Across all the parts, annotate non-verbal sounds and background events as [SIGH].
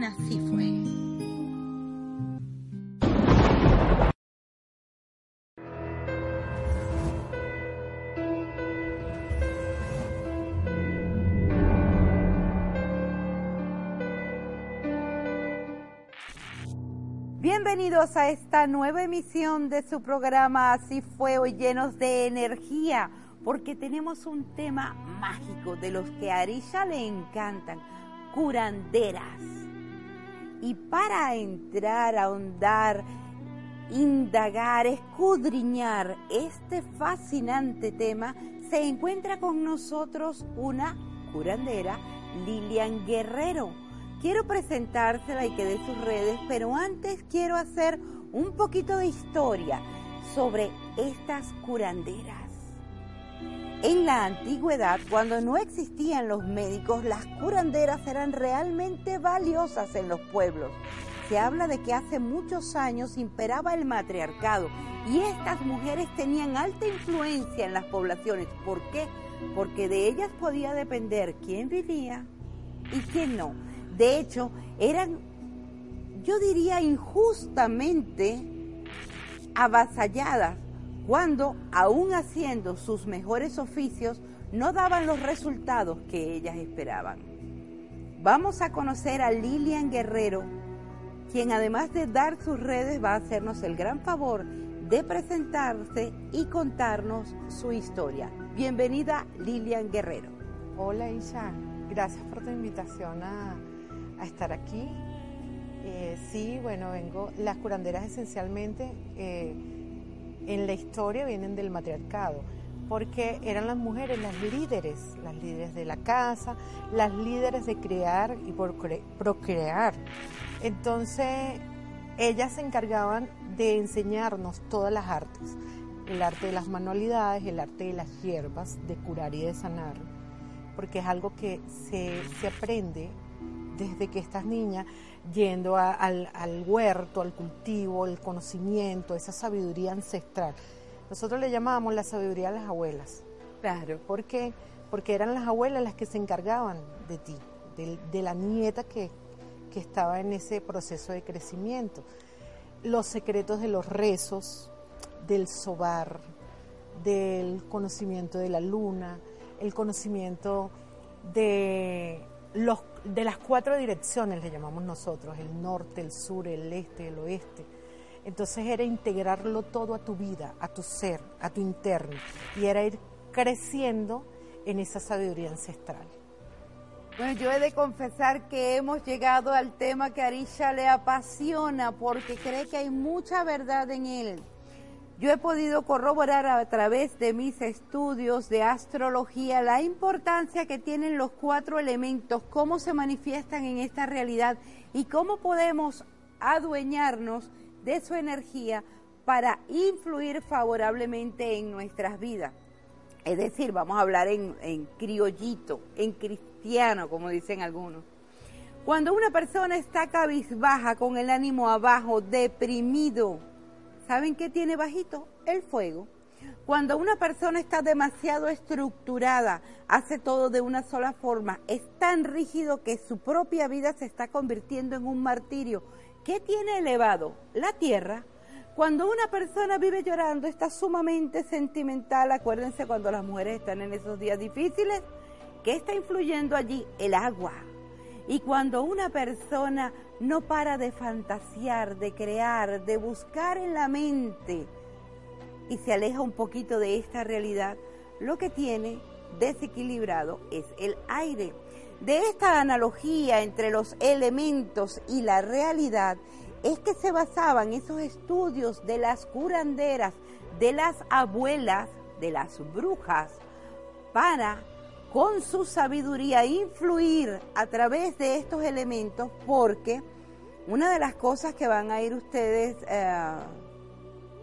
Así fue. Bienvenidos a esta nueva emisión de su programa Así fue hoy llenos de energía, porque tenemos un tema mágico de los que a Arisha le encantan, curanderas. Y para entrar, ahondar, indagar, escudriñar este fascinante tema, se encuentra con nosotros una curandera, Lilian Guerrero quiero presentársela y que dé sus redes, pero antes quiero hacer un poquito de historia sobre estas curanderas. En la antigüedad, cuando no existían los médicos, las curanderas eran realmente valiosas en los pueblos. Se habla de que hace muchos años imperaba el matriarcado y estas mujeres tenían alta influencia en las poblaciones. ¿Por qué? Porque de ellas podía depender quién vivía y quién no de hecho, eran, yo diría, injustamente avasalladas cuando, aún haciendo sus mejores oficios, no daban los resultados que ellas esperaban. Vamos a conocer a Lilian Guerrero, quien además de dar sus redes va a hacernos el gran favor de presentarse y contarnos su historia. Bienvenida Lilian Guerrero. Hola Isha, gracias por tu invitación a estar aquí. Eh, sí, bueno, vengo, las curanderas esencialmente eh, en la historia vienen del matriarcado, porque eran las mujeres las líderes, las líderes de la casa, las líderes de crear y procrear. Entonces, ellas se encargaban de enseñarnos todas las artes, el arte de las manualidades, el arte de las hierbas, de curar y de sanar, porque es algo que se, se aprende desde que estás niña yendo al, huerto, al cultivo, el conocimiento, esa sabiduría ancestral. Nosotros le llamábamos la sabiduría a las abuelas. Claro. ¿Por qué? Porque eran las abuelas las que se encargaban de ti, de, la nieta que, que estaba en ese proceso de crecimiento. Los secretos de los rezos, del sobar, del conocimiento de la luna, el conocimiento de los, de las cuatro direcciones le llamamos nosotros, el norte, el sur, el este, el oeste. Entonces era integrarlo todo a tu vida, a tu ser, a tu interno, y era ir creciendo en esa sabiduría ancestral. Bueno, yo he de confesar que hemos llegado al tema que Arisha le apasiona porque cree que hay mucha verdad en él. Yo he podido corroborar a través de mis estudios de astrología la importancia que tienen los cuatro elementos, cómo se manifiestan en esta realidad y cómo podemos adueñarnos de su energía para influir favorablemente en nuestras vidas. Es decir, vamos a hablar en, criollito, en cristiano, como dicen algunos. Cuando una persona está cabizbaja, con el ánimo abajo, deprimido, ¿Saben qué tiene bajito? El fuego. Cuando una persona está demasiado estructurada, hace todo de una sola forma, es tan rígido que su propia vida se está convirtiendo en un martirio. ¿Qué tiene elevado? La tierra. Cuando una persona vive llorando, está sumamente sentimental. Acuérdense cuando las mujeres están en esos días difíciles, ¿qué está influyendo allí? El agua. Y cuando una persona no para de fantasear, de crear, de buscar en la mente y se aleja un poquito de esta realidad, lo que tiene desequilibrado es el aire. De esta analogía entre los elementos y la realidad es que se basaban esos estudios de las curanderas, de las abuelas, de las brujas, para con su sabiduría influir a través de estos elementos porque una de las cosas que van a ir ustedes eh,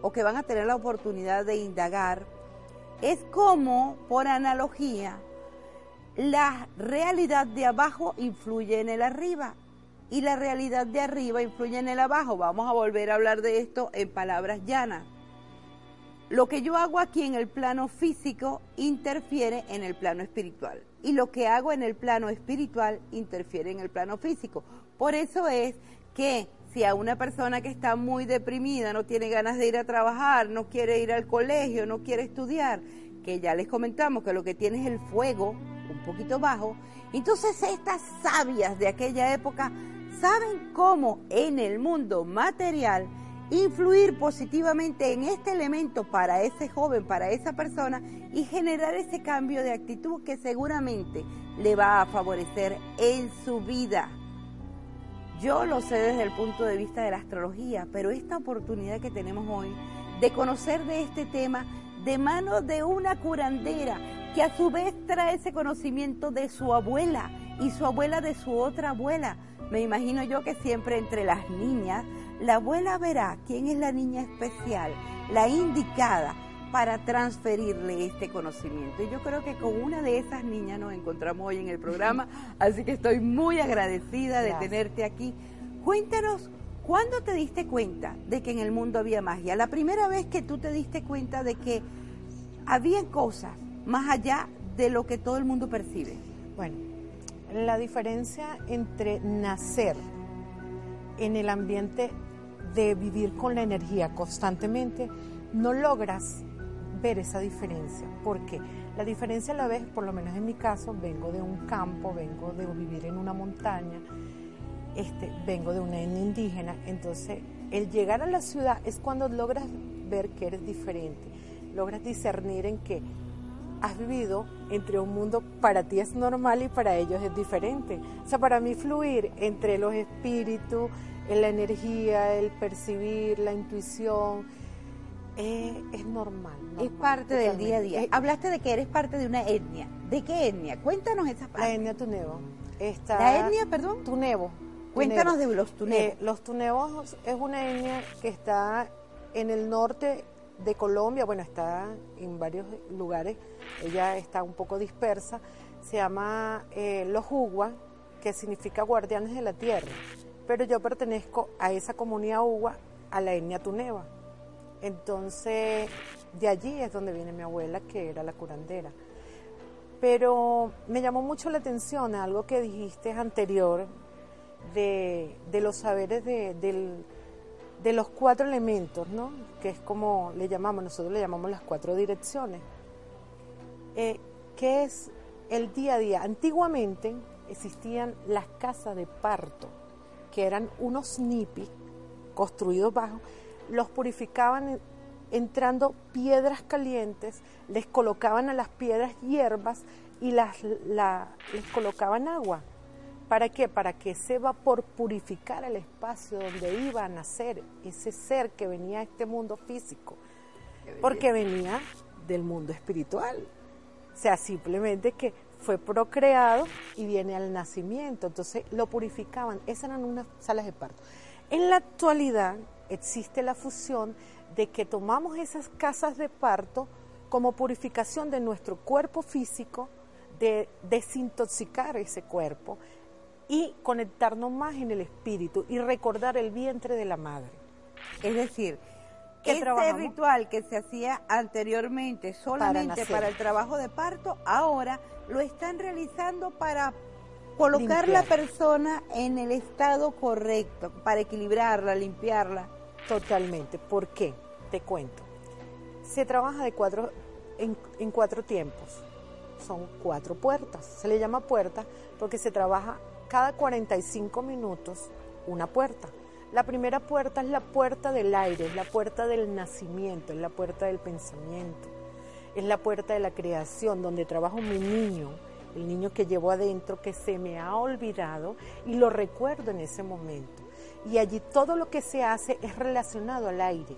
o que van a tener la oportunidad de indagar es cómo, por analogía, la realidad de abajo influye en el arriba y la realidad de arriba influye en el abajo. Vamos a volver a hablar de esto en palabras llanas. Lo que yo hago aquí en el plano físico interfiere en el plano espiritual y lo que hago en el plano espiritual interfiere en el plano físico. Por eso es que si a una persona que está muy deprimida, no tiene ganas de ir a trabajar, no quiere ir al colegio, no quiere estudiar, que ya les comentamos que lo que tiene es el fuego un poquito bajo, entonces estas sabias de aquella época saben cómo en el mundo material influir positivamente en este elemento para ese joven, para esa persona y generar ese cambio de actitud que seguramente le va a favorecer en su vida. Yo lo sé desde el punto de vista de la astrología, pero esta oportunidad que tenemos hoy de conocer de este tema de manos de una curandera que a su vez trae ese conocimiento de su abuela y su abuela de su otra abuela. Me imagino yo que siempre entre las niñas, la abuela verá quién es la niña especial, la indicada para transferirle este conocimiento. Y yo creo que con una de esas niñas nos encontramos hoy en el programa, [LAUGHS] así que estoy muy agradecida de tenerte aquí. Cuéntanos, ¿cuándo te diste cuenta de que en el mundo había magia? La primera vez que tú te diste cuenta de que había cosas más allá de lo que todo el mundo percibe. Bueno, la diferencia entre nacer en el ambiente de vivir con la energía constantemente, no logras ver esa diferencia. porque La diferencia la ves, por lo menos en mi caso, vengo de un campo, vengo de vivir en una montaña, este, vengo de una etnia indígena, entonces el llegar a la ciudad es cuando logras ver que eres diferente, logras discernir en que has vivido entre un mundo para ti es normal y para ellos es diferente. O sea, para mí fluir entre los espíritus, la energía, el percibir, la intuición, eh, es normal, Es parte del día a día. Hablaste de que eres parte de una etnia. ¿De qué etnia? Cuéntanos esa parte. La etnia Tunevo. ¿La etnia, perdón? Tunevo. Cuéntanos de los Tunevos. Eh, los Tunevos es una etnia que está en el norte de Colombia, bueno, está en varios lugares, ella está un poco dispersa, se llama eh, Los Ugua, que significa guardianes de la tierra, pero yo pertenezco a esa comunidad Ugua, a la etnia Tuneva. Entonces, de allí es donde viene mi abuela, que era la curandera. Pero me llamó mucho la atención algo que dijiste anterior de, los saberes de, los cuatro elementos, ¿no? Que es como le llamamos, nosotros le llamamos las cuatro direcciones. Eh, que es el día a día. Antiguamente existían las casas de parto, que eran unos nipis construidos bajo los purificaban entrando piedras calientes, les colocaban a las piedras hierbas y las, les colocaban agua. ¿Para qué? Para que ese vapor purificara el espacio donde iba a nacer ese ser que venía a este mundo físico. Porque venía del mundo espiritual. O sea, simplemente que fue procreado y viene al nacimiento. Entonces lo purificaban. Esas eran unas salas de parto. En la actualidad, existe la fusión de que tomamos esas casas de parto como purificación de nuestro cuerpo físico, de desintoxicar ese cuerpo y conectarnos más en el espíritu y recordar el vientre de la madre. Es decir, que este ritual que se hacía anteriormente solamente para, el trabajo de parto, ahora lo están realizando para colocar la persona en el estado correcto, para equilibrarla, limpiarla. Totalmente. ¿Por qué? Te cuento. Se trabaja de cuatro, en, en cuatro tiempos. Son cuatro puertas. Se le llama puerta porque se trabaja cada 45 minutos una puerta. La primera puerta es la puerta del aire, es la puerta del nacimiento, es la puerta del pensamiento, es la puerta de la creación, donde trabaja mi niño, el niño que llevo adentro, que se me ha olvidado y lo recuerdo en ese momento y allí todo lo que se hace es relacionado al aire.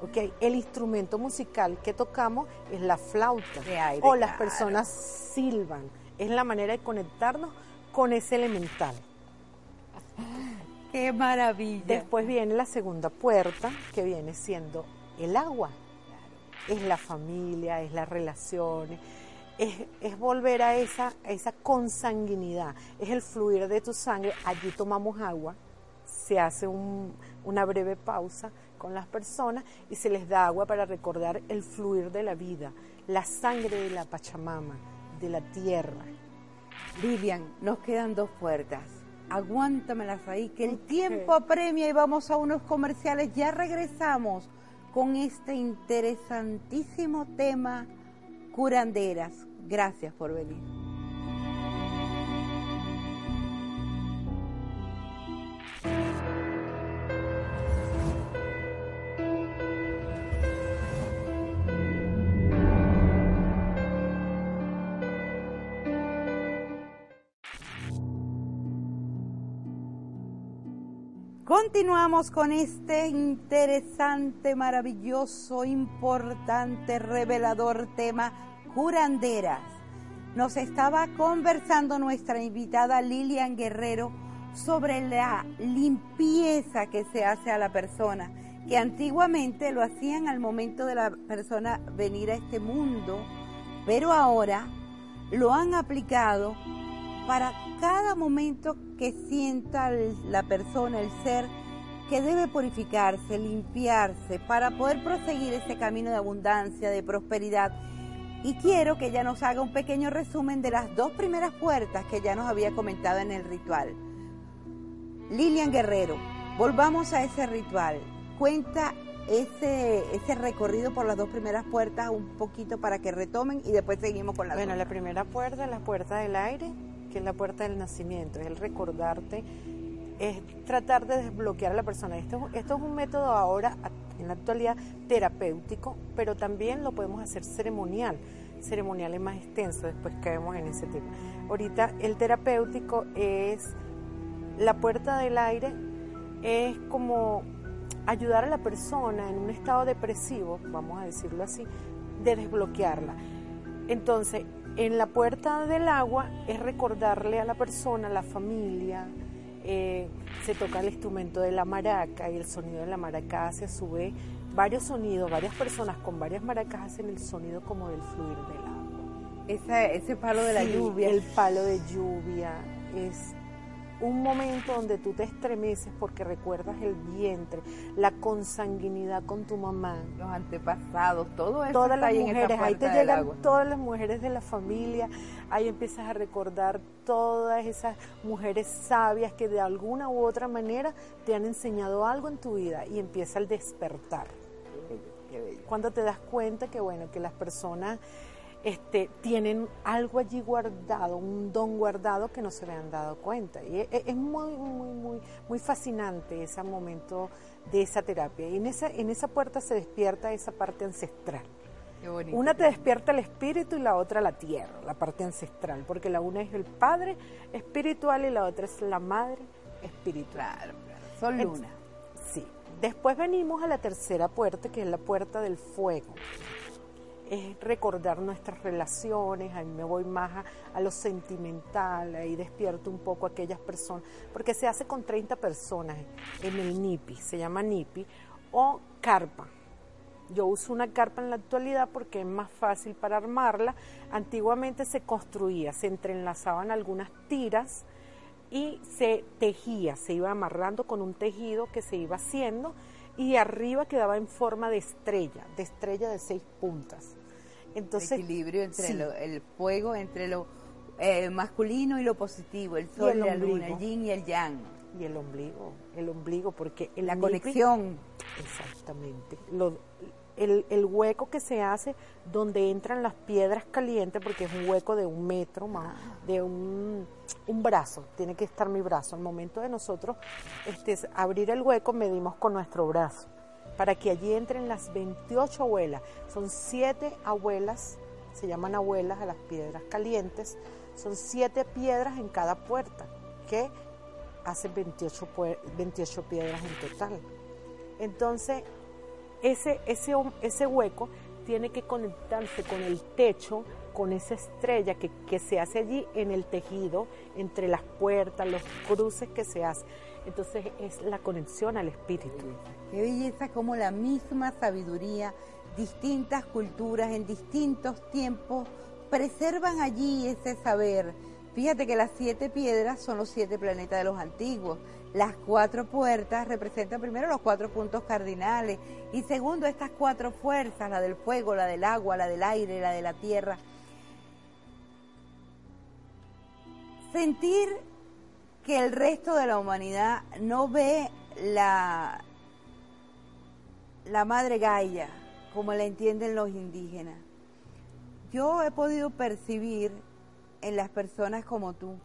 Okay. El instrumento musical que tocamos es la flauta o las personas silban. Es la manera de conectarnos con ese elemental. ¡Qué maravilla! Después viene la segunda puerta que viene siendo el agua. Es la familia, es las relaciones, es, volver a esa, a esa consanguinidad, es el fluir de tu sangre. Allí tomamos agua se hace una breve pausa con las personas y se les da agua para recordar el fluir de la vida, la sangre de la Pachamama, de la tierra. Vivian, nos quedan dos puertas. Aguántamelas ahí, que el tiempo apremia y vamos a unos comerciales. Ya regresamos con este interesantísimo tema, curanderas. Gracias por venir. Continuamos con este interesante, maravilloso, importante, revelador tema, curanderas. Nos estaba conversando nuestra invitada Lilian Guerrero sobre la limpieza que se hace a la persona, que antiguamente lo hacían al momento de la persona venir a este mundo, pero ahora lo han aplicado para cada momento que sienta la persona, el ser, que debe purificarse, limpiarse, para poder proseguir ese camino de abundancia, de prosperidad. Y quiero que ella nos haga un pequeño resumen de las dos primeras puertas que ya nos había comentado en el ritual. Lilian Guerrero, volvamos a ese ritual. Cuenta ese, ese recorrido por las dos primeras puertas un poquito para que retomen y después seguimos con la Bueno, la primera puerta es la puerta del aire, que es la puerta del nacimiento, es el recordarte, es tratar de desbloquear a la persona. Esto, esto es un método ahora, en la actualidad, terapéutico, pero también lo podemos hacer ceremonial. Ceremonial es más extenso, después caemos en ese tema. Ahorita el terapéutico es la puerta del aire, es como ayudar a la persona en un estado depresivo, vamos a decirlo así, de desbloquearla. Entonces, en la puerta del agua es recordarle a la persona, a la familia, eh, se toca el instrumento de la maraca y el sonido de la maraca hace a su vez varios sonidos, varias personas con varias maracas hacen el sonido como del fluir del agua. Ese, ese palo de la lluvia. El palo de lluvia es un momento donde tú te estremeces porque recuerdas el vientre, la consanguinidad con tu mamá, los antepasados, todo eso. Todas las mujeres, ahí te llegan todas las mujeres de la familia, ahí empiezas a recordar todas esas mujeres sabias que de alguna u otra manera te han enseñado algo en tu vida y empieza el despertar. Cuando te das cuenta que bueno, que las personas este, tienen algo allí guardado, un don guardado que no se le han dado cuenta. Y es, muy, muy, muy, muy fascinante ese momento de esa terapia. Y en esa, en esa puerta se despierta esa parte ancestral. una te despierta el espíritu y la otra la tierra, la parte ancestral, porque la una es el padre espiritual y la otra es la madre espiritual. Claro, Son luna. sí. Después venimos a la tercera puerta, que es la puerta del fuego es recordar nuestras relaciones, ahí me voy más a, lo sentimental, ahí despierto un poco a aquellas personas, porque se hace con 30 personas en el NIPI, se llama NIPI, o carpa. Yo uso una carpa en la actualidad porque es más fácil para armarla. Antiguamente se construía, se entrelazaban algunas tiras y se tejía, se iba amarrando con un tejido que se iba haciendo y arriba quedaba en forma de estrella, de estrella de seis puntas. Entonces, el equilibrio entre el fuego, entre lo eh, masculino y lo positivo, el sol y, la luna, el yin y el yang. Y el ombligo, el ombligo, porque la conexión. Exactamente. El, el, hueco que se hace donde entran las piedras calientes, porque es un hueco de un metro más, de un, un brazo, tiene que estar mi brazo. Al momento de nosotros este, abrir el hueco, medimos con nuestro brazo para que allí entren las 28 abuelas. Son siete abuelas, se llaman abuelas a las piedras calientes, son siete piedras en cada puerta, que hacen 28, 28 piedras en total. Entonces, ese, ese, ese hueco tiene que conectarse con el techo, con esa estrella que, que, se hace allí en el tejido, entre las puertas, los cruces que se hacen. Entonces es la conexión al espíritu. Qué belleza como la misma sabiduría, distintas culturas en distintos tiempos preservan allí ese saber. Fíjate que las siete piedras son los siete planetas de los antiguos. Las cuatro puertas representan primero los cuatro puntos cardinales y segundo estas cuatro fuerzas, la del fuego, la del agua, la del aire, la de la tierra. Sentir que el resto de la humanidad no ve la, la madre Gaia como la entienden los indígenas. Yo he podido percibir en las personas como tú,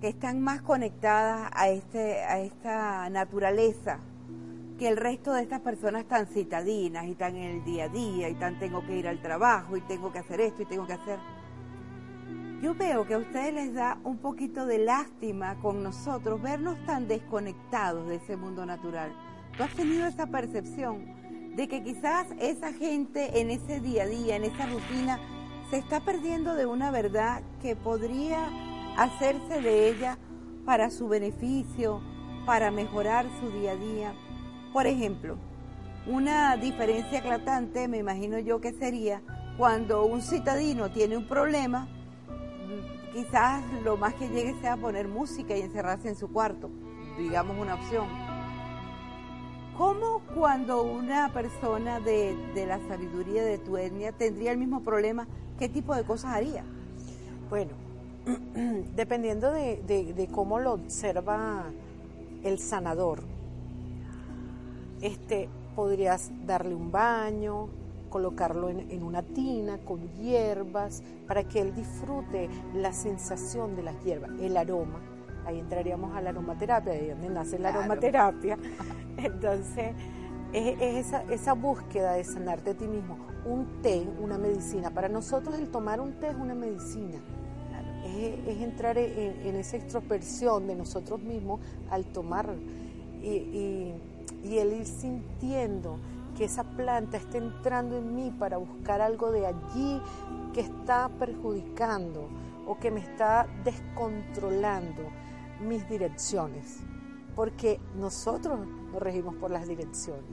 que están más conectadas a, este, a esta naturaleza que el resto de estas personas tan citadinas y tan en el día a día y tan tengo que ir al trabajo y tengo que hacer esto y tengo que hacer. Yo veo que a ustedes les da un poquito de lástima con nosotros vernos tan desconectados de ese mundo natural. ¿Tú has tenido esa percepción de que quizás esa gente en ese día a día, en esa rutina, se está perdiendo de una verdad que podría hacerse de ella para su beneficio, para mejorar su día a día? Por ejemplo, una diferencia eclatante me imagino yo que sería cuando un citadino tiene un problema, quizás lo más que llegue sea poner música y encerrarse en su cuarto, digamos una opción. ¿Cómo cuando una persona de, la sabiduría de tu etnia tendría el mismo problema, qué tipo de cosas haría? Bueno, [CLEARS THROAT] dependiendo de, de cómo lo observa el sanador, este, podrías darle un baño, colocarlo en, una tina con hierbas para que él disfrute la sensación de las hierbas, el aroma. Ahí entraríamos a la aromaterapia, de donde nace la aromaterapia. [LAUGHS] Entonces, es, esa, búsqueda de sanarte a ti mismo. Un té, una medicina. Para nosotros el tomar un té es una medicina. Es, entrar en, esa extrospección de nosotros mismos al tomar y, y el ir sintiendo que esa planta esté entrando en mí para buscar algo de allí que está perjudicando o que me está descontrolando mis direcciones, porque nosotros nos regimos por las direcciones.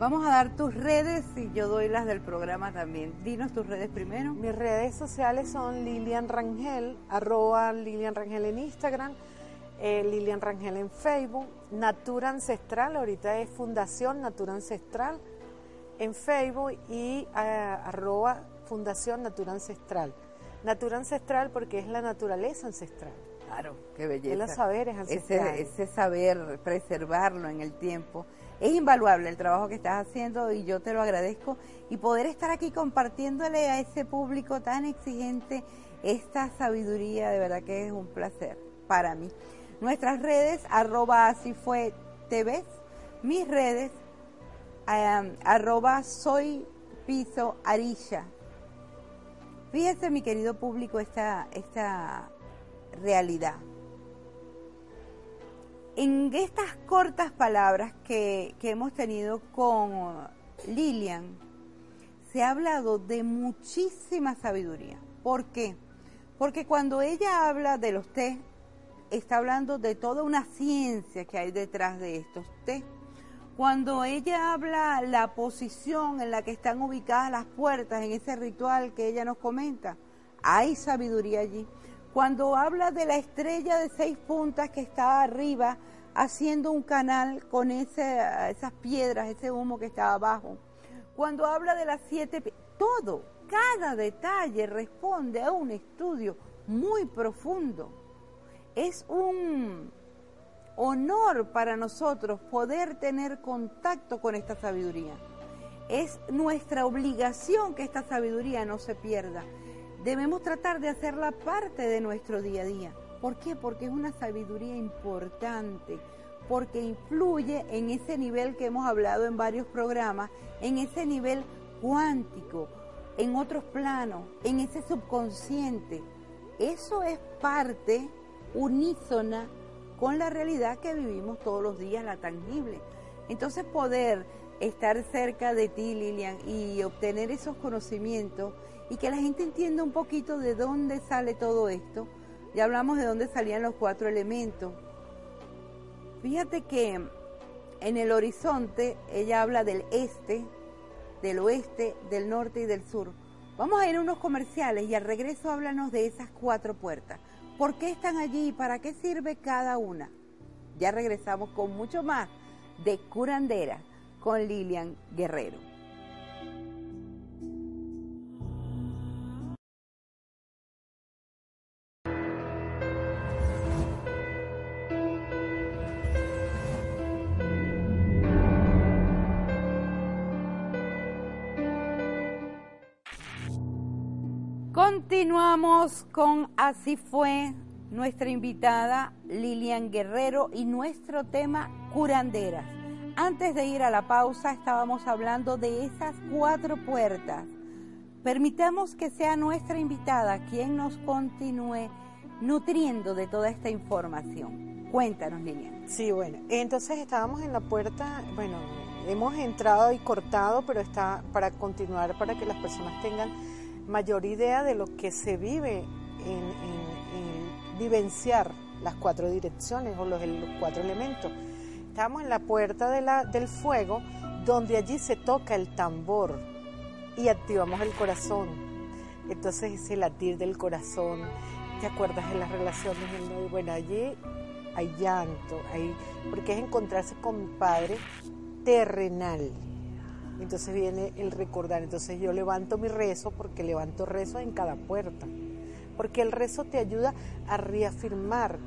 Vamos a dar tus redes y yo doy las del programa también. Dinos tus redes primero. Mis redes sociales son Lilian Rangel, arroba Lilian Rangel en Instagram, eh, Lilian Rangel en Facebook, Natura Ancestral, ahorita es Fundación Natura Ancestral, en Facebook y eh, arroba Fundación Natura Ancestral. Natura Ancestral porque es la naturaleza ancestral. Claro, qué belleza. Los saberes ancestrales. Ese, ese saber, preservarlo en el tiempo. Es invaluable el trabajo que estás haciendo y yo te lo agradezco. Y poder estar aquí compartiéndole a ese público tan exigente esta sabiduría, de verdad que es un placer para mí. Nuestras redes, arroba así fue TV, mis redes, arroba soy piso arilla. Fíjese, mi querido público, esta, esta realidad. En estas cortas palabras que, que hemos tenido con Lilian, se ha hablado de muchísima sabiduría. ¿Por qué? Porque cuando ella habla de los té, está hablando de toda una ciencia que hay detrás de estos té cuando ella habla la posición en la que están ubicadas las puertas en ese ritual que ella nos comenta, hay sabiduría allí. Cuando habla de la estrella de seis puntas que está arriba haciendo un canal con esas piedras, ese humo que está abajo. Cuando habla de las siete, todo, cada detalle responde a un estudio muy profundo. Es un honor para nosotros poder tener contacto con esta sabiduría. Es nuestra obligación que esta sabiduría no se pierda. Debemos tratar de hacerla parte de nuestro día a día. ¿Por qué? Porque es una sabiduría importante, porque influye en ese nivel que hemos hablado en varios programas, en ese nivel cuántico, en otros planos, en ese subconsciente. Eso es parte unísona con la realidad que vivimos todos los días, la tangible. Entonces poder estar cerca de ti, Lilian, y obtener esos conocimientos y que la gente entienda un poquito de dónde sale todo esto. Ya hablamos de dónde salían los cuatro elementos. Fíjate que en el horizonte ella habla del este, del oeste, del norte y del sur. Vamos a ir a unos comerciales y al regreso háblanos de esas cuatro puertas. ¿Por qué están allí y para qué sirve cada una? Ya regresamos con mucho más de curandera con Lilian Guerrero. Continuamos con Así fue nuestra invitada Lilian Guerrero y nuestro tema curanderas. Antes de ir a la pausa estábamos hablando de esas cuatro puertas. Permitamos que sea nuestra invitada quien nos continúe nutriendo de toda esta información. Cuéntanos, Lilian. Sí, bueno, entonces estábamos en la puerta, bueno, hemos entrado y cortado, pero está para continuar, para que las personas tengan mayor idea de lo que se vive en, vivenciar las cuatro direcciones o los, cuatro elementos. Estamos en la puerta del fuego, donde allí se toca el tambor y activamos el corazón. Entonces ese latir del corazón, ¿te acuerdas de las relaciones? Bueno, allí hay llanto, hay, porque es encontrarse con mi padre terrenal. Entonces viene el recordar. Entonces yo levanto mi rezo porque levanto rezo en cada puerta. Porque el rezo te ayuda a reafirmar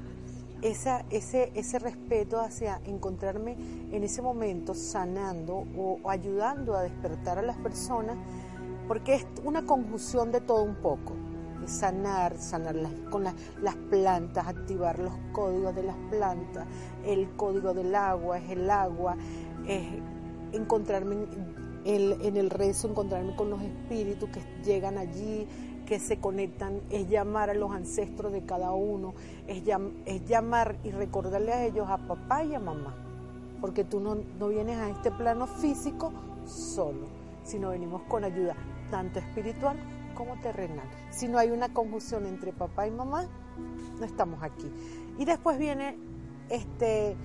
esa, ese, ese respeto hacia encontrarme en ese momento sanando o, ayudando a despertar a las personas. Porque es una conjunción de todo un poco sanar, sanar con las plantas, activar los códigos de las plantas, el código del agua es el agua, es encontrarme en, el rezo, encontrarme con los espíritus que llegan allí, que se conectan, es llamar a los ancestros de cada uno, es, llamar y recordarle a ellos, a papá y a mamá, porque tú no, no vienes a este plano físico solo, sino venimos con ayuda tanto espiritual como terrenal. Si no hay una conjunción entre papá y mamá, no estamos aquí. Y después viene este,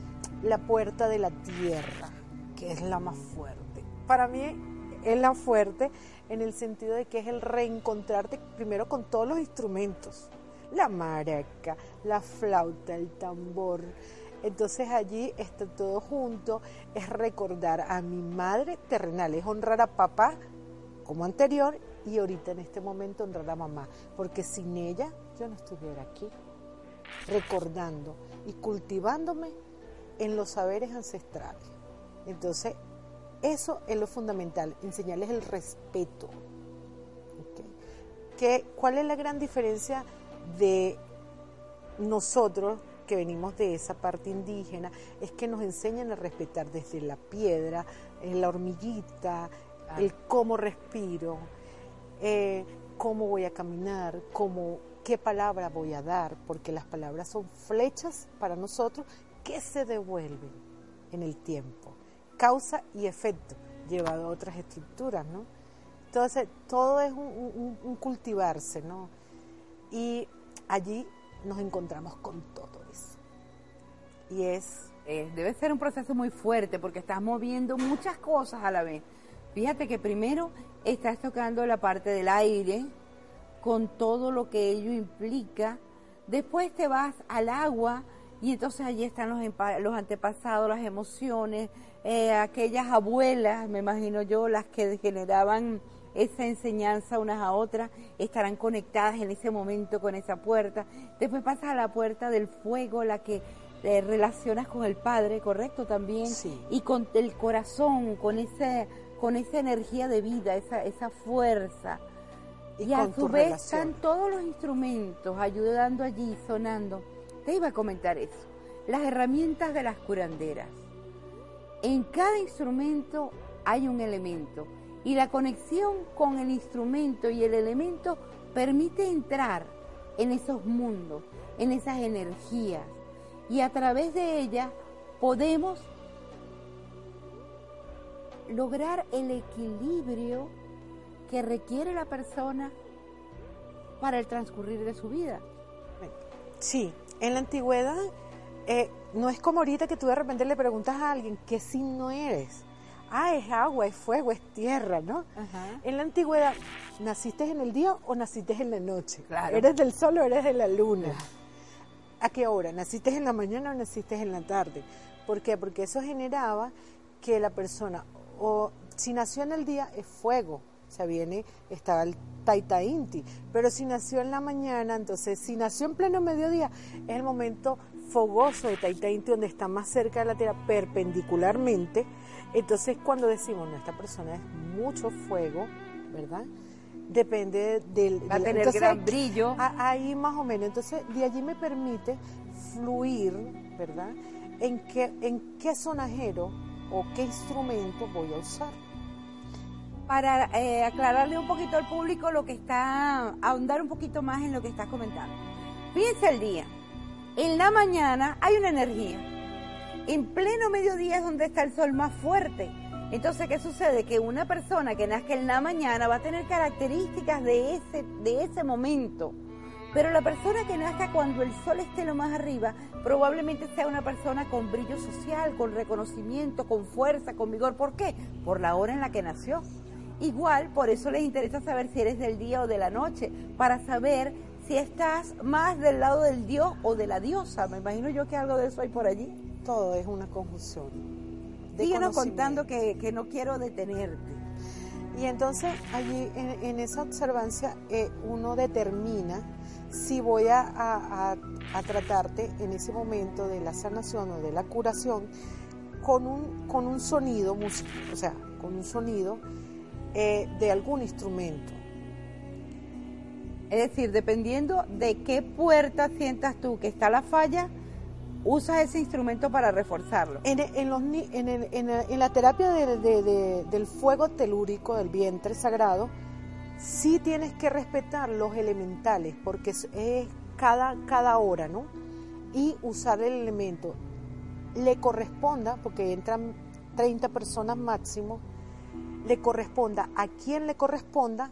la puerta de la tierra que es la más fuerte. Para mí es la fuerte en el sentido de que es el reencontrarte primero con todos los instrumentos, la maraca, la flauta, el tambor. Entonces allí está todo junto, es recordar a mi madre terrenal, es honrar a papá como anterior y ahorita en este momento honrar a mamá, porque sin ella yo no estuviera aquí, recordando y cultivándome en los saberes ancestrales. Entonces, eso es lo fundamental, enseñarles el respeto. ¿Cuál es la gran diferencia de nosotros que venimos de esa parte indígena? Es que nos enseñan a respetar desde la piedra, eh, la hormiguita, el cómo respiro, eh, cómo voy a caminar, cómo, qué palabra voy a dar, porque las palabras son flechas para nosotros que se devuelven en el tiempo causa y efecto, llevado a otras estructuras, ¿no? Entonces, todo es un, cultivarse, ¿no? Y allí nos encontramos con todo eso. Y es... Eh, debe ser un proceso muy fuerte porque estás moviendo muchas cosas a la vez. Fíjate que primero estás tocando la parte del aire con todo lo que ello implica. Después te vas al agua y entonces allí están los, los antepasados, las emociones, eh, aquellas abuelas, me imagino yo, las que generaban esa enseñanza unas a otras, estarán conectadas en ese momento con esa puerta. Después pasas a la puerta del fuego, la que te relacionas con el Padre, ¿correcto? También. Sí. Y con el corazón, con, ese, con esa energía de vida, esa, esa fuerza. Y, a su vez están todos los instrumentos ayudando allí, sonando. Te iba a comentar eso. Las herramientas de las curanderas. En cada instrumento hay un elemento y la conexión con el instrumento y el elemento permite entrar en esos mundos, en esas energías y a través de ellas podemos lograr el equilibrio que requiere la persona para el transcurrir de su vida. Sí, en la antigüedad eh, no es como ahorita que tú de repente le preguntas a alguien qué signo eres. Ah, es agua, es fuego, es tierra, ¿no? En la antigüedad, ¿naciste en el día o naciste en la noche? Claro. ¿Eres del sol o eres de la luna? ¿A qué hora? ¿Naciste en la mañana o naciste en la tarde? ¿Por qué? Porque eso generaba que la persona, o si nació en el día, es fuego, sea, viene, estaba el Taita Inti, pero si nació en la mañana, entonces si nació en pleno mediodía, es el momento fogoso de Taita Inti, donde está más cerca de la Tierra perpendicularmente. Entonces, cuando decimos, no, esta persona es mucho fuego, ¿verdad? Depende del... Va a tener gran brillo. Ahí más o menos. Entonces, de allí me permite fluir, ¿verdad? En qué, en qué sonajero o qué instrumento voy a usar. Para eh, aclararle un poquito al público lo que está, ahondar un poquito más en lo que estás comentando. Fíjense el día. En la mañana hay una energía. En pleno mediodía es donde está el sol más fuerte entonces, ¿qué sucede? Que una persona que nazca en la mañana va a tener características de ese, de ese momento. Pero la persona que nazca cuando el sol esté lo más arriba, probablemente sea una persona con brillo social, con reconocimiento, con fuerza, con vigor. ¿Por qué? Por la hora en la que nació. Igual, por eso les interesa saber si eres del día o de la noche, para saber si estás más del lado del dios o de la diosa. Me imagino yo que algo de eso hay por allí. Todo es una conjunción. Síguenos contando que, no quiero detenerte. Y entonces allí en, esa observancia eh, uno determina si voy a, tratarte en ese momento de la sanación o de la curación con un, con un sonido, o sea, con un sonido eh, de algún instrumento. Es decir, dependiendo de qué puerta sientas tú que está la falla, usas ese instrumento para reforzarlo. En, la terapia del fuego telúrico, del vientre sagrado, sí tienes que respetar los elementales, porque es, cada, cada hora, ¿no? Y usar el elemento. Le corresponda, porque entran 30 personas máximo, le corresponda a quien le corresponda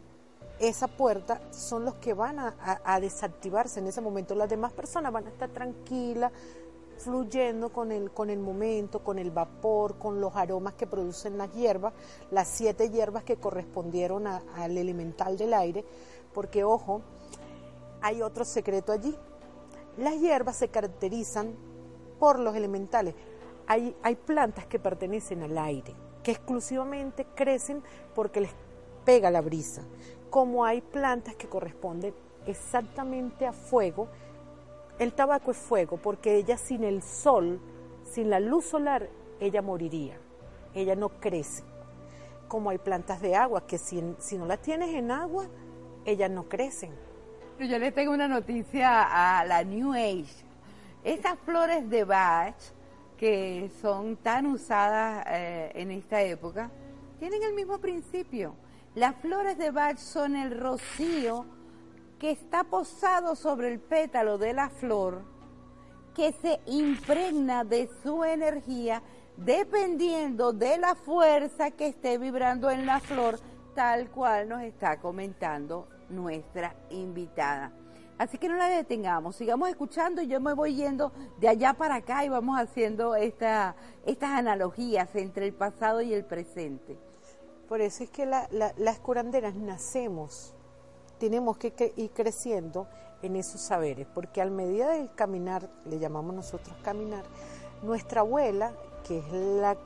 esa puerta son los que van a, a, desactivarse en ese momento. Las demás personas van a estar tranquilas, fluyendo con el, con el momento, con el vapor, con los aromas que producen las hierbas, las siete hierbas que correspondieron al elemental del aire, porque ojo, hay otro secreto allí. Las hierbas se caracterizan por los elementales. Hay, hay plantas que pertenecen al aire, que exclusivamente crecen porque les pega la brisa, como hay plantas que corresponden exactamente a fuego, el tabaco es fuego porque ella sin el sol, sin la luz solar, ella moriría. Ella no crece. Como hay plantas de agua que si, no las tienes en agua, ellas no crecen. Yo les tengo una noticia a la New Age. Esas flores de Bach que son tan usadas eh, en esta época tienen el mismo principio. Las flores de Bach son el rocío que está posado sobre el pétalo de la flor, que se impregna de su energía dependiendo de la fuerza que esté vibrando en la flor, tal cual nos está comentando nuestra invitada. Así que no la detengamos, sigamos escuchando y yo me voy yendo de allá para acá y vamos haciendo esta, estas analogías entre el pasado y el presente. Por eso es que las curanderas nacemos tenemos que ir creciendo en esos saberes, porque al medida del caminar, le llamamos nosotros caminar, nuestra abuela, que es la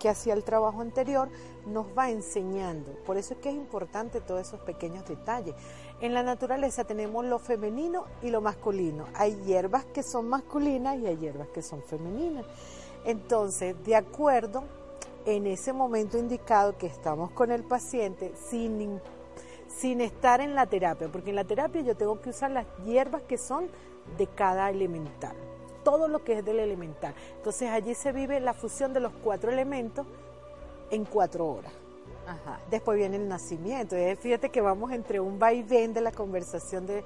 que hacía el trabajo anterior, nos va enseñando. Por eso es que es importante todos esos pequeños detalles. En la naturaleza tenemos lo femenino y lo masculino. Hay hierbas que son masculinas y hay hierbas que son femeninas. Entonces, de acuerdo, en ese momento indicado que estamos con el paciente, sin sin estar en la terapia, porque en la terapia yo tengo que usar las hierbas que son de cada elemental, todo lo que es del elemental. Entonces allí se vive la fusión de los cuatro elementos en cuatro horas. Después viene el nacimiento. fíjate que vamos entre un vaivén de la conversación de,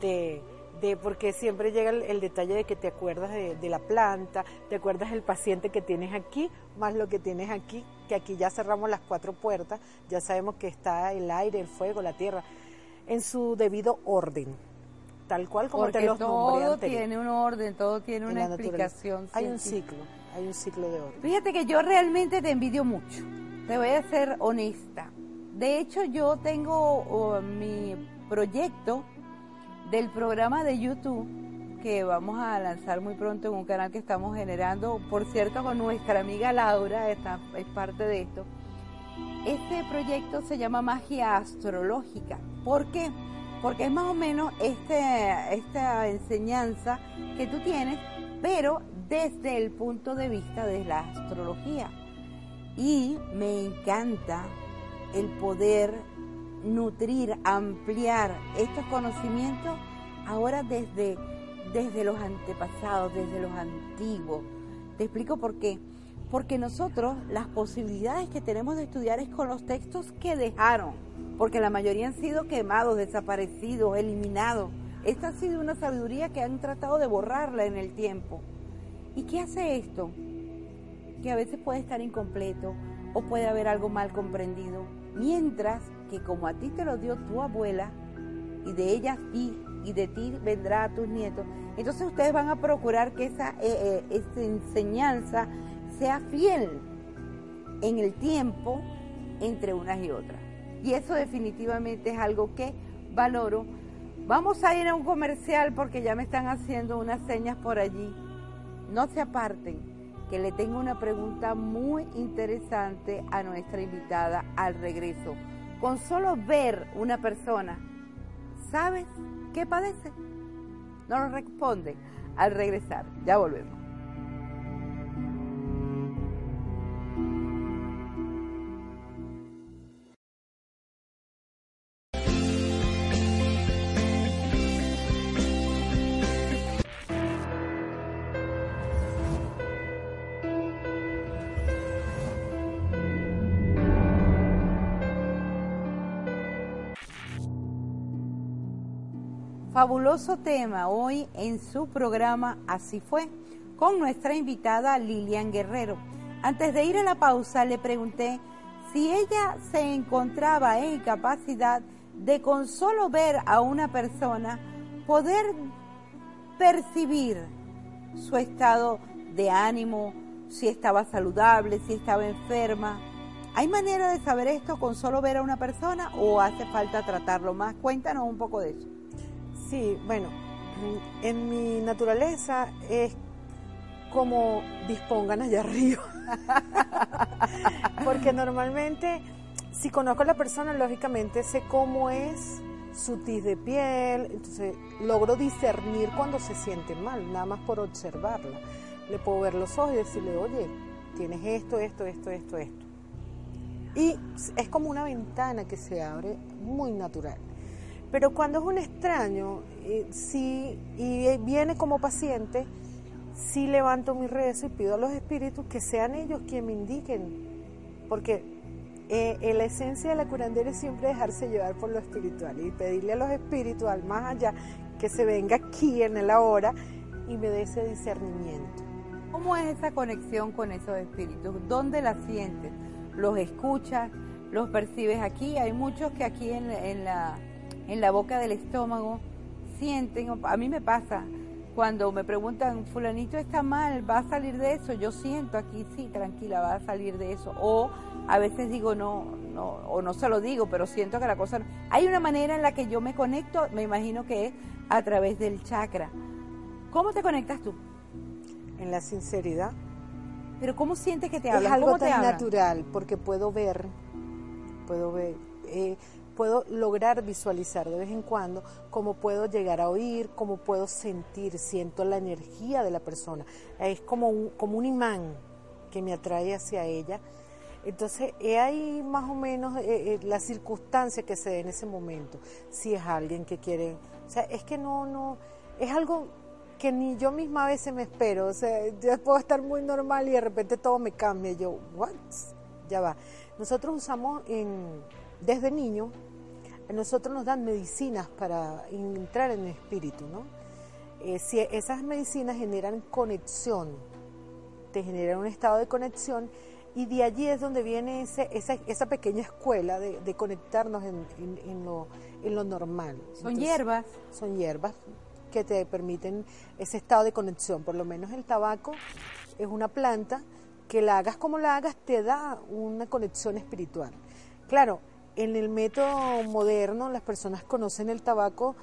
de, porque siempre llega el, detalle de que te acuerdas de, de, la planta, te acuerdas del paciente que tienes aquí, más lo que tienes aquí, que aquí ya cerramos las cuatro puertas, ya sabemos que está el aire, el fuego, la tierra, en su debido orden, tal cual como te los todo tiene un orden, todo tiene una explicación. Hay un ciclo, hay un ciclo de orden. Fíjate que yo realmente te envidio mucho, te voy a ser honesta. De hecho, yo tengo mi proyecto del programa de YouTube que vamos a lanzar muy pronto en un canal que estamos generando, por cierto, con nuestra amiga Laura, esta, es parte de esto. Este proyecto se llama Magia Astrológica. ¿Por qué? Porque es más o menos este, esta enseñanza que tú tienes, pero desde el punto de vista de la astrología. Y me encanta el poder nutrir, ampliar estos conocimientos ahora desde, desde los antepasados, desde los antiguos. Te explico por qué. Porque nosotros las posibilidades que tenemos de estudiar es con los textos que dejaron, porque la mayoría han sido quemados, desaparecidos, eliminados. Esta ha sido una sabiduría que han tratado de borrarla en el tiempo. ¿Y qué hace esto? Que a veces puede estar incompleto o puede haber algo mal comprendido. Mientras que como a ti te lo dio tu abuela y de ella a ti y de ti vendrá a tus nietos, entonces ustedes van a procurar que esa, eh, eh, esa enseñanza sea fiel en el tiempo entre unas y otras. Y eso definitivamente es algo que valoro Vamos a ir a un comercial porque ya me están haciendo unas señas por allí. No se aparten, que le tengo una pregunta muy interesante a nuestra invitada al regreso. Con solo ver una persona, ¿sabes qué padece? No lo responde al regresar. Ya volvemos. Fabuloso tema hoy en su programa Así fue, con nuestra invitada Lilian Guerrero. Antes de ir a la pausa le pregunté si ella se encontraba en capacidad de con solo ver a una persona poder percibir su estado de ánimo, si estaba saludable, si estaba enferma. ¿Hay manera de saber esto con solo ver a una persona o hace falta tratarlo más? Cuéntanos un poco de eso. Sí, bueno, en mi naturaleza es como dispongan allá [LAUGHS] arriba. Porque normalmente, si conozco a la persona, lógicamente sé cómo es su tiz de piel, entonces logro discernir cuando se siente mal, nada más por observarla. Le puedo ver los ojos y decirle, oye, tienes esto, esto, esto, esto, esto. Y es como una ventana que se abre muy natural. Pero cuando es un extraño, eh, sí, y viene como paciente, sí levanto mi rezo y pido a los espíritus que sean ellos quienes me indiquen. Porque eh, la esencia de la curandera es siempre dejarse llevar por lo espiritual y pedirle a los espíritus, al más allá, que se venga aquí en el ahora y me dé ese discernimiento. ¿Cómo es esa conexión con esos espíritus? ¿Dónde la sientes? ¿Los escuchas? ¿Los percibes aquí? Hay muchos que aquí en la en la boca del estómago, sienten, a mí me pasa, cuando me preguntan, fulanito está mal, va a salir de eso, yo siento aquí, sí, tranquila, va a salir de eso. O a veces digo, no, no, o no se lo digo, pero siento que la cosa... No. Hay una manera en la que yo me conecto, me imagino que es a través del chakra. ¿Cómo te conectas tú? En la sinceridad. Pero ¿cómo sientes que te hablan? Es algo tan natural, porque puedo ver, puedo ver... Eh, puedo lograr visualizar de vez en cuando, cómo puedo llegar a oír, cómo puedo sentir, siento la energía de la persona. Es como un, como un imán que me atrae hacia ella. Entonces, he ahí más o menos eh, eh, la circunstancia que se dé en ese momento. Si es alguien que quiere, o sea, es que no, no, es algo que ni yo misma a veces me espero. O sea, yo puedo estar muy normal y de repente todo me cambia. Yo, what? Ya va. Nosotros usamos en, desde niño a nosotros nos dan medicinas para entrar en el espíritu, ¿no? Eh, si esas medicinas generan conexión, te generan un estado de conexión y de allí es donde viene ese, esa, esa, pequeña escuela de, conectarnos en, en, lo, en, lo, normal. Son hierbas. Son hierbas que te permiten ese estado de conexión. Por lo menos el tabaco es una planta que la hagas como la hagas te da una conexión espiritual. Claro, en el método moderno las personas conocen el tabaco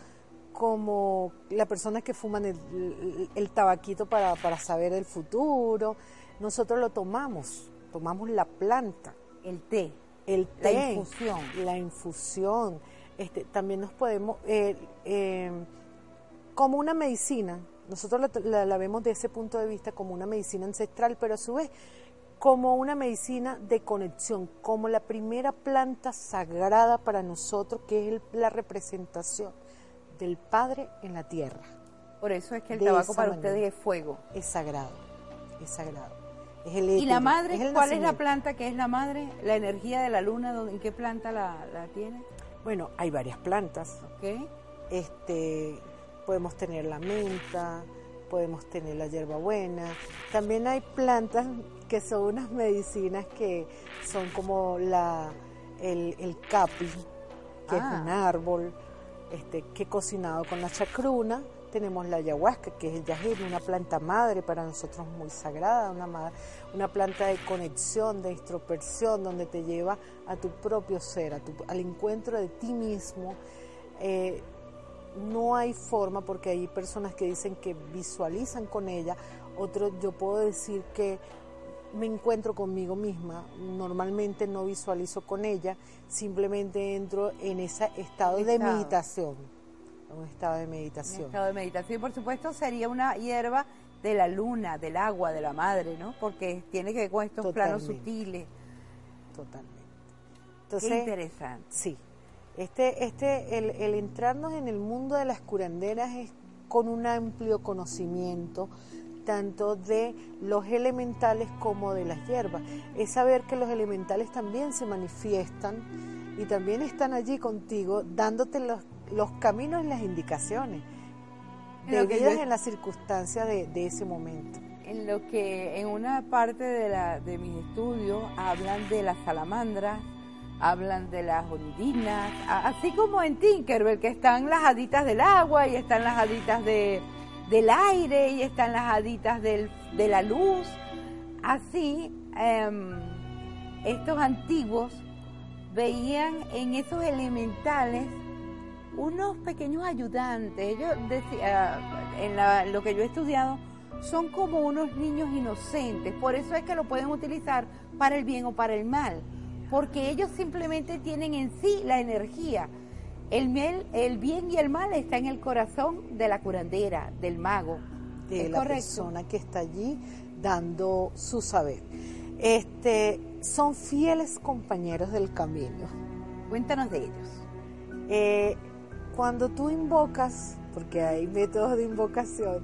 como las personas que fuman el, tabaquito para, saber el futuro. Nosotros lo tomamos, tomamos la planta. El té. El té. La infusión. La infusión. Este, también nos podemos, eh, eh, como una medicina, nosotros la, la, vemos de ese punto de vista como una medicina ancestral, pero a su vez como una medicina de conexión, como la primera planta sagrada para nosotros, que es la representación del Padre en la tierra. Por eso es que el tabaco para ustedes es fuego. Es sagrado, es sagrado. ¿Y la madre? ¿Cuál es la planta que es la madre? ¿La energía de la luna? ¿En qué planta la, tiene? Bueno, hay varias plantas. Okay. Este, podemos tener la menta, podemos tener la hierbabuena. También hay plantas que son unas medicinas que son como la, el, el capi, que es un ah. árbol, este, que cocinado con la chacruna tenemos la ayahuasca, que es el yajir, una planta madre para nosotros muy sagrada, una, una planta de conexión, de introspección, donde te lleva a tu propio ser, a tu, al encuentro de ti mismo. Eh, no hay forma, porque hay personas que dicen que visualizan con ella, otros yo puedo decir que me encuentro conmigo misma, normalmente no visualizo con ella, simplemente entro en ese estado de meditación un estado de meditación. Un estado de meditación, y por supuesto, sería una hierba de la luna, del agua, de la madre, ¿no? Porque tiene que ver con estos planos sutiles. Totalmente. Entonces, Qué interesante. Sí. Este, este, el, el entrarnos en el mundo de las curanderas es con un amplio conocimiento tanto de los elementales como de las hierbas. Es saber que los elementales también se manifiestan y también están allí contigo, dándote los los caminos y las indicaciones debidas en las circunstancias de, ese momento. En lo que en una parte de, la, de mis estudios hablan de las salamandras, hablan de las ondinas, así como en Tinkerbell, que están las haditas del agua y están las haditas de, del aire y están las haditas del, de la luz. Así, em, estos antiguos veían en esos elementales unos pequeños ayudantes. Ellos decía, en lo que yo he estudiado, son como unos niños inocentes. Por eso es que lo pueden utilizar para el bien o para el mal. Porque ellos simplemente tienen en sí la energía. El, el bien y el mal está en el corazón de la curandera, del mago. De la persona que está allí dando su saber. Este, son fieles compañeros del camino. Cuéntanos de ellos. Eh, cuando tú invocas, porque hay métodos de invocación,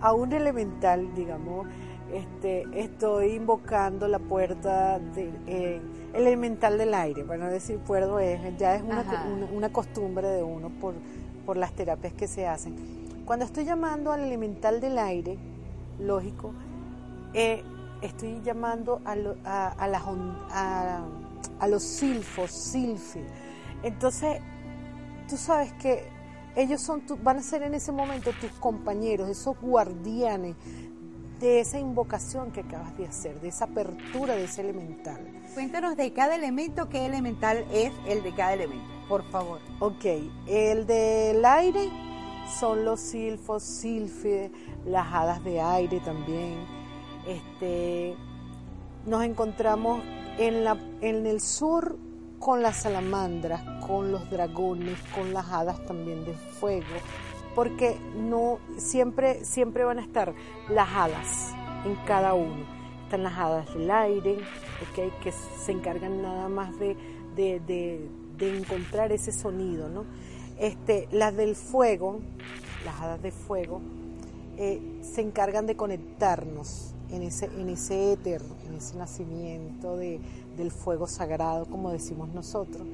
a un elemental, digamos, este, estoy invocando la puerta de, eh, elemental del aire, bueno decir puerto es, ya es una, costumbre de uno por, por las terapias que se hacen. Cuando estoy llamando al elemental del aire, lógico, eh, estoy llamando a, a, a los silfos, silfi. Entonces, tú sabes que ellos son van a ser en ese momento tus compañeros, esos guardianes de esa invocación que acabas de hacer, de esa apertura de ese elemental. Cuéntanos de cada elemento, qué elemental es el de cada elemento, por favor. Ok, el del aire son los silfos, silfe, las hadas de aire también. Este, nos encontramos en, la, en el sur con las salamandras, con los dragones, con las hadas también de fuego, porque no siempre siempre van a estar las hadas en cada uno. Están las hadas del aire, okay, que se encargan nada más de, de, encontrar ese sonido, ¿no? Este, las del fuego, las hadas de fuego, eh, se encargan de conectarnos en ese, en ese éter, en ese nacimiento de, del fuego sagrado, como decimos nosotros.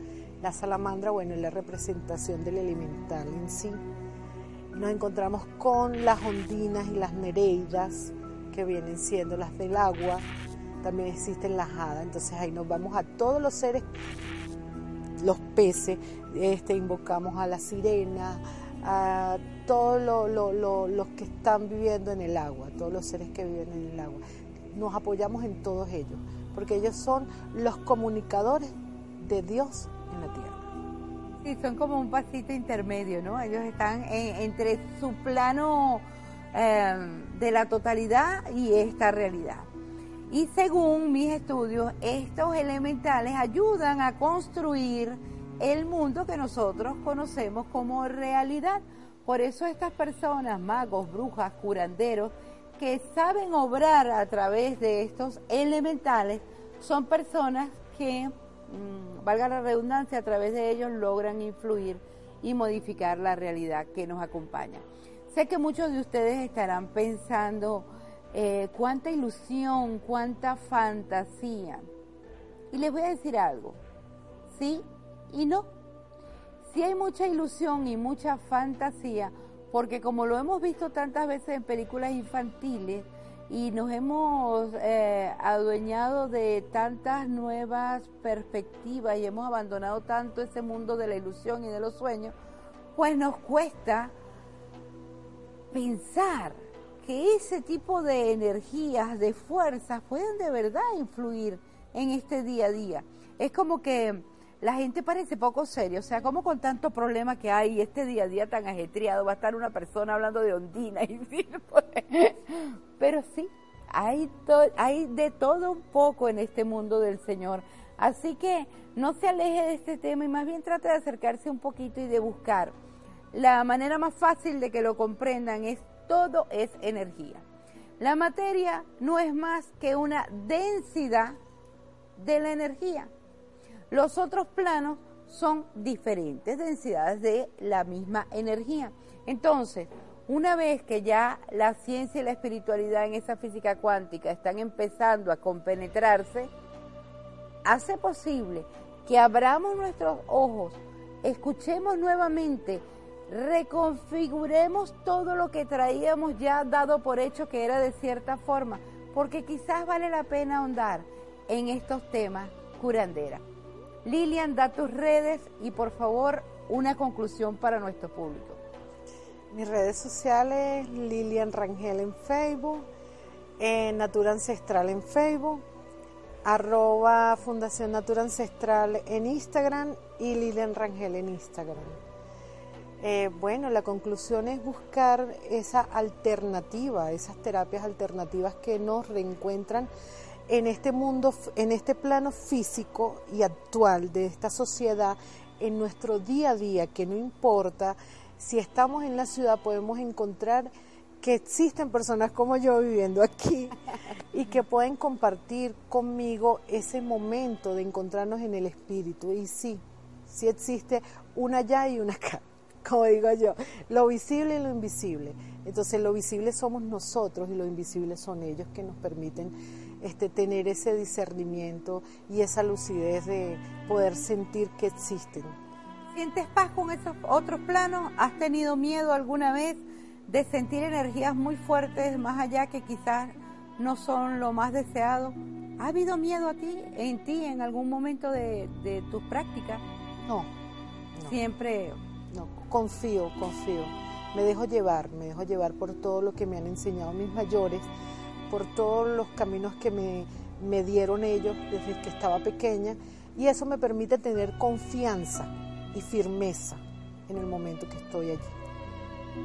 La salamandra, bueno, es la representación del elemental en sí. Nos encontramos con las ondinas y las nereidas, que vienen siendo las del agua. También existen las hadas, entonces ahí nos vamos a todos los seres, los peces, este, invocamos a la sirena, a todos los que están viviendo en el agua, todos los seres que viven en el agua. Nos apoyamos en todos ellos, porque ellos son los comunicadores de Dios en la tierra. Sí, son como un pasito intermedio, ¿no? Ellos están entre su plano em, de la totalidad y esta realidad. Y según mis estudios, estos elementales ayudan a construir el mundo que nosotros conocemos como realidad. Por eso estas personas, magos, brujas, curanderos, que saben obrar a través de estos elementales son personas que, valga la redundancia, a través de ellos logran influir y modificar la realidad que nos acompaña. Sé que muchos de ustedes estarán pensando eh, cuánta ilusión, cuánta fantasía. Y les voy a decir algo, sí y no. Sí hay mucha ilusión y mucha fantasía, porque como lo hemos visto tantas veces en películas infantiles y nos hemos eh, adueñado de tantas nuevas perspectivas y hemos abandonado tanto ese mundo de la ilusión y de los sueños, pues nos cuesta pensar que ese tipo de energías, de fuerzas, pueden de verdad influir en este día a día. Es como que la gente parece poco serio, o sea, como con tanto problema que hay este día a día tan ajetreado, va a estar una persona hablando de ondina y [LAUGHS] pero sí, hay, hay de todo un poco en este mundo del Señor. Así que no se aleje de este tema y más bien trate de acercarse un poquito y de buscar. La manera más fácil de que lo comprendan es todo es energía. La materia no es más que una densidad de la energía. Los otros planos son diferentes densidades de la misma energía. Entonces, una vez que ya la ciencia y la espiritualidad en esa física cuántica están empezando a compenetrarse, hace posible que abramos nuestros ojos, escuchemos nuevamente, reconfiguremos todo lo que traíamos ya dado por hecho que era de cierta forma, porque quizás vale la pena ahondar en estos temas curandera. Lilian, da tus redes y por favor una conclusión para nuestro público. Mis redes sociales, Lilian Rangel en Facebook, eh, Natura Ancestral en Facebook, arroba Fundación Natura Ancestral en Instagram y Lilian Rangel en Instagram. Eh, bueno, la conclusión es buscar esa alternativa, esas terapias alternativas que nos reencuentran en este mundo, en este plano físico y actual de esta sociedad, en nuestro día a día, que no importa si estamos en la ciudad, podemos encontrar que existen personas como yo viviendo aquí [LAUGHS] y que pueden compartir conmigo ese momento de encontrarnos en el espíritu. Y sí, sí existe una allá y una acá, [LAUGHS] como digo yo, lo visible y lo invisible. Entonces lo visible somos nosotros y lo invisible son ellos que nos permiten este, tener ese discernimiento y esa lucidez de poder sentir que existen. ¿Sientes paz con esos otros planos? ¿Has tenido miedo alguna vez de sentir energías muy fuertes más allá que quizás no son lo más deseado? ¿Ha habido miedo a ti, en ti, en algún momento de, de tus prácticas? No, Siempre. No, confío, confío. Me dejo llevar, me dejo llevar por todo lo que me han enseñado mis mayores por todos los caminos que me, me dieron ellos desde que estaba pequeña y eso me permite tener confianza y firmeza en el momento que estoy allí.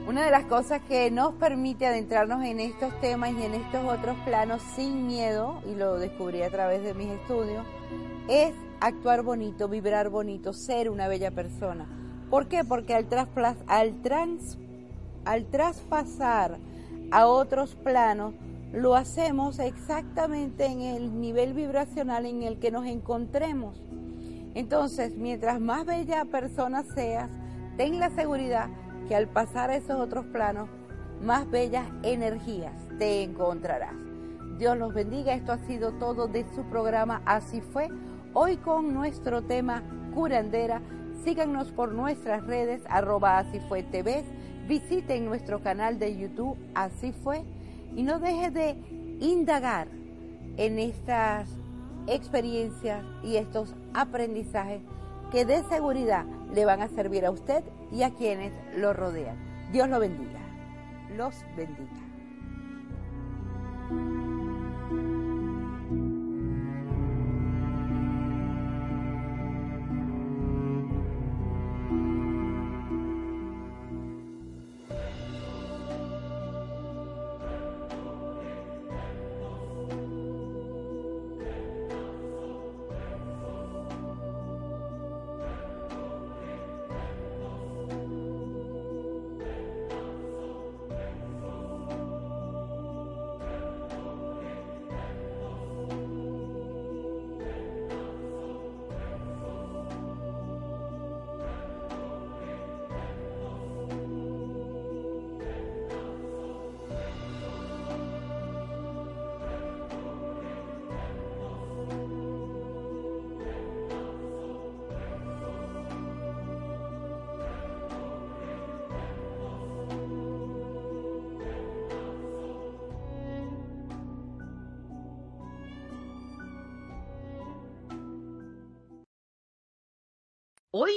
Una de las cosas que nos permite adentrarnos en estos temas y en estos otros planos sin miedo, y lo descubrí a través de mis estudios, es actuar bonito, vibrar bonito, ser una bella persona. ¿Por qué? Porque al, al, trans, al traspasar a otros planos, lo hacemos exactamente en el nivel vibracional en el que nos encontremos. Entonces, mientras más bella persona seas, ten la seguridad que al pasar a esos otros planos, más bellas energías te encontrarás. Dios los bendiga. Esto ha sido todo de su programa Así fue. Hoy con nuestro tema curandera. Síganos por nuestras redes arroba así. Visiten nuestro canal de YouTube Así fue y no deje de indagar en estas experiencias y estos aprendizajes que de seguridad le van a servir a usted y a quienes lo rodean. Dios lo bendiga. Los bendiga. Hoy